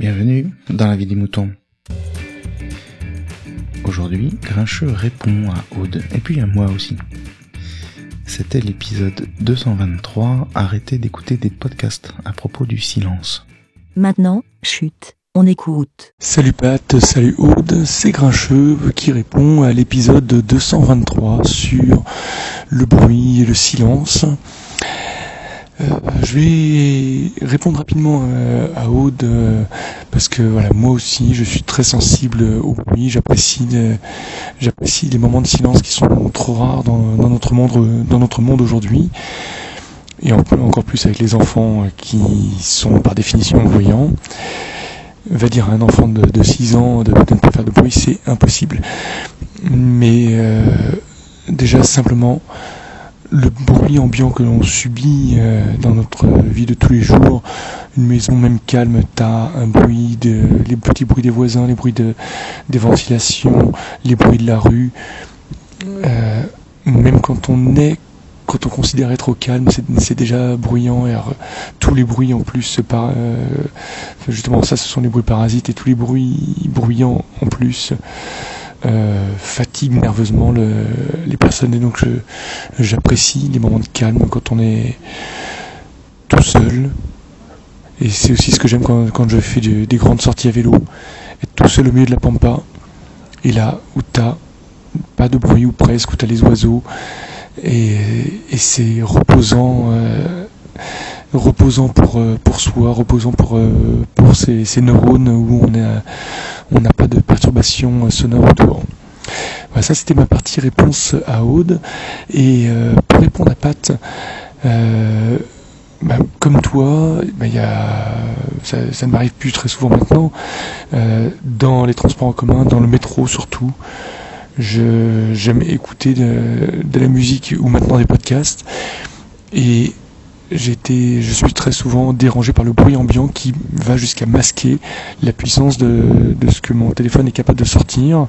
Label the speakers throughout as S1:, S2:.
S1: Bienvenue dans la vie des moutons. Aujourd'hui, Grincheux répond à Aude et puis à moi aussi. C'était l'épisode 223, arrêtez d'écouter des podcasts à propos du silence.
S2: Maintenant, chute, on écoute.
S3: Salut Pat, salut Aude, c'est Grincheux qui répond à l'épisode 223 sur le bruit et le silence. Euh, je vais répondre rapidement euh, à Aude euh, parce que voilà moi aussi je suis très sensible au bruit. J'apprécie j'apprécie les moments de silence qui sont trop rares dans, notre monde dans notre monde aujourd'hui. Et encore plus avec les enfants qui sont par définition bruyants va dire à un enfant de, 6 ans de, ne pas faire de bruit c'est impossible. Mais déjà simplement le bruit ambiant que l'on subit euh, dans notre vie de tous les jours, une maison même calme, t'as un bruit, de, les petits bruits des voisins, les bruits de, des ventilations, les bruits de la rue. Euh, même quand on est, quand on considère être au calme, c'est déjà bruyant. Et tous les bruits en plus, par, euh, justement ça, ce sont les bruits parasites et tous les bruits bruyants en plus. Euh, fatigue nerveusement les personnes et donc j'apprécie les moments de calme quand on est tout seul. Et c'est aussi ce que j'aime quand, je fais des grandes sorties à vélo. Être tout seul au milieu de la pampa et là où t'as pas de bruit ou presque où t'as les oiseaux. Et, c'est reposant euh, reposant pour, euh, pour soi, reposant pour, pour ces, neurones où on n'a on n'a pas de perturbation sonore autour. Voilà, ça c'était ma partie réponse à Aude. Et euh, pour répondre à Pat, bah, comme toi, bah, y a, ça, ne m'arrive plus très souvent maintenant, dans les transports en commun, dans le métro surtout, j'aime écouter de, de, la musique ou maintenant des podcasts. Et j'étais, je suis très souvent dérangé par le bruit ambiant qui va jusqu'à masquer la puissance de, ce que mon téléphone est capable de sortir.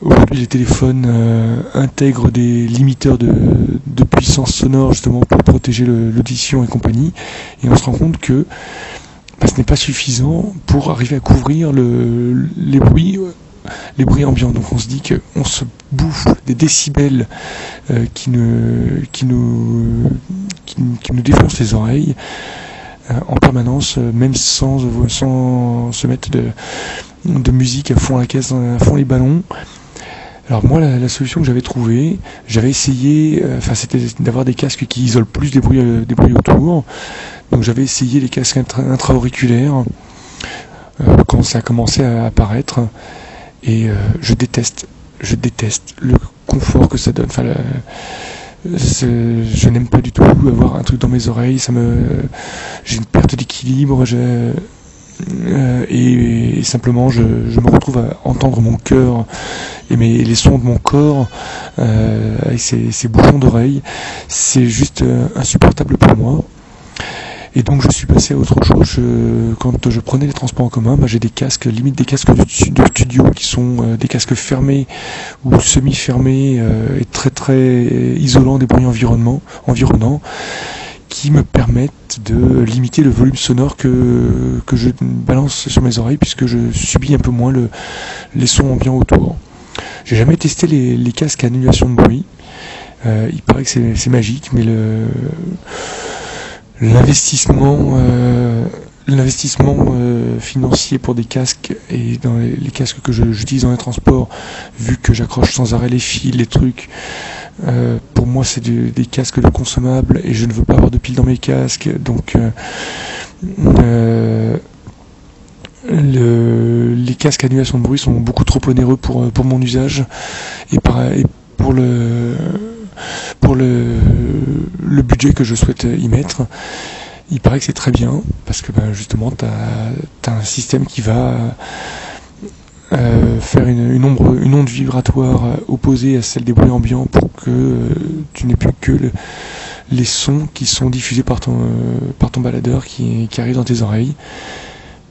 S3: Aujourd'hui, les téléphones euh, intègrent des limiteurs de, puissance sonore justement pour protéger l'audition et compagnie. Et on se rend compte que bah, ce n'est pas suffisant pour arriver à couvrir le, les bruits les bruits ambiants. Donc on se dit qu'on se bouffe des décibels euh, qui, ne, qui, nous, qui, nous défoncent les oreilles euh, en permanence, euh, même sans, sans se mettre de, musique à fond la caisse, à fond les ballons. Alors moi, la, solution que j'avais trouvée, j'avais essayé, enfin c'était d'avoir des casques qui isolent plus des bruits, autour. Donc j'avais essayé les casques intra-auriculaires quand ça a commencé à apparaître. Et euh, je déteste, je déteste le confort que ça donne. Je n'aime pas du tout avoir un truc dans mes oreilles. Ça me, j'ai une perte d'équilibre. Euh, et, simplement, je, me retrouve à entendre mon cœur et les sons de mon corps euh, avec ces, bouchons d'oreilles. C'est juste insupportable pour moi. Et donc je suis passé à autre chose. quand je prenais les transports en commun, bah, j'ai des casques, limite des casques de, studio qui sont euh, des casques fermés ou semi-fermés euh, et très très isolants des bruits environnement, environnants qui me permettent de limiter le volume sonore que, que je balance sur mes oreilles puisque je subis un peu moins le, les sons ambiants autour. J'ai jamais testé les, casques à annulation de bruit. Euh, il paraît que c'est magique, mais le l'investissement euh, l'investissement euh, financier pour des casques et dans les, casques que j'utilise dans les transports vu que j'accroche sans arrêt les fils les trucs euh, pour moi c'est des casques de consommables et je ne veux pas avoir de piles dans mes casques. Donc le, les casques annulation de bruit sont beaucoup trop onéreux pour, pour mon usage et, par, et pour le pour le, le budget que je souhaite y mettre. Il paraît que c'est très bien parce que ben, justement tu as, un système qui va euh, faire une, onde vibratoire opposée à celle des bruits ambiants pour que euh, tu n'aies plus que les sons qui sont diffusés par ton, euh, baladeur qui, qui arrivent dans tes oreilles.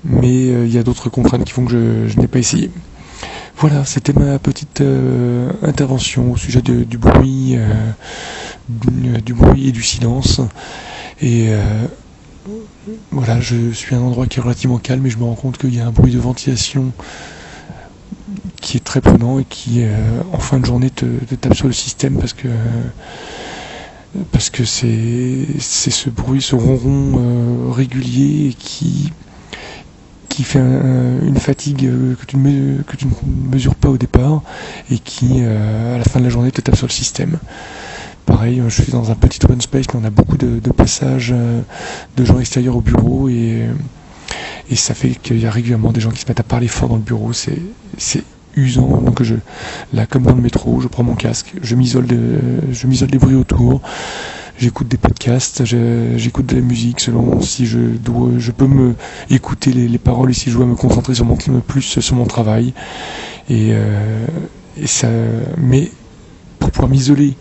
S3: Mais il y a d'autres contraintes qui font que je, je n'ai pas essayé. Voilà, c'était ma petite euh, intervention au sujet du bruit, euh, du, bruit et du silence. Et euh, voilà, je suis à un endroit qui est relativement calme et je me rends compte qu'il y a un bruit de ventilation qui est très prenant et qui, euh, en fin de journée, te, tape sur le système parce que parce que c'est ce bruit, ce ronron euh, régulier qui qui fait une fatigue euh, que tu, ne, mesures pas au départ et qui, à la fin de la journée, te tape sur le système. Pareil, je suis dans un petit open space, mais on a beaucoup de, passages de gens extérieurs au bureau et, et ça fait qu'il y a régulièrement des gens qui se mettent à parler fort dans le bureau. C'est usant. Donc je, là, comme dans le métro, je prends mon casque, je m'isole des bruits autour. J'écoute des podcasts, j'écoute de la musique selon si je dois, je peux me écouter les, paroles et si je dois me concentrer sur mon plus sur mon travail. Et, euh, et ça, mais pour pouvoir m'isoler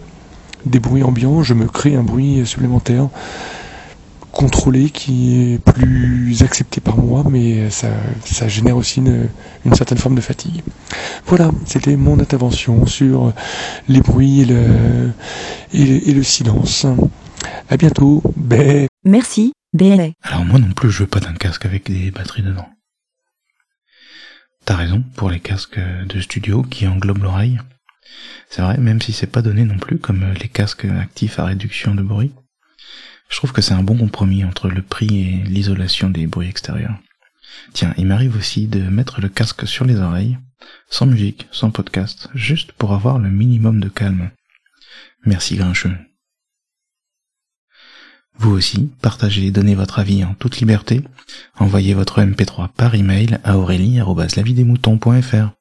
S3: des bruits ambiants, je me crée un bruit supplémentaire contrôlé qui est plus accepté par moi, mais ça, ça génère aussi une, une, certaine forme de fatigue. Voilà, c'était mon intervention sur les bruits et le, et le, silence. À bientôt. Bé.
S2: Merci. Bé.
S1: Alors moi non plus, je veux pas d'un casque avec des batteries dedans. T'as raison pour les casques de studio qui englobent l'oreille. C'est vrai, même si c'est pas donné non plus, comme les casques actifs à réduction de bruit. Je trouve que c'est un bon compromis entre le prix et l'isolation des bruits extérieurs. Tiens, il m'arrive aussi de mettre le casque sur les oreilles, sans musique, sans podcast, juste pour avoir le minimum de calme. Merci Grincheux. Vous aussi, partagez et donnez votre avis en toute liberté. Envoyez votre MP3 par email à aurélie.lavidemouton.fr.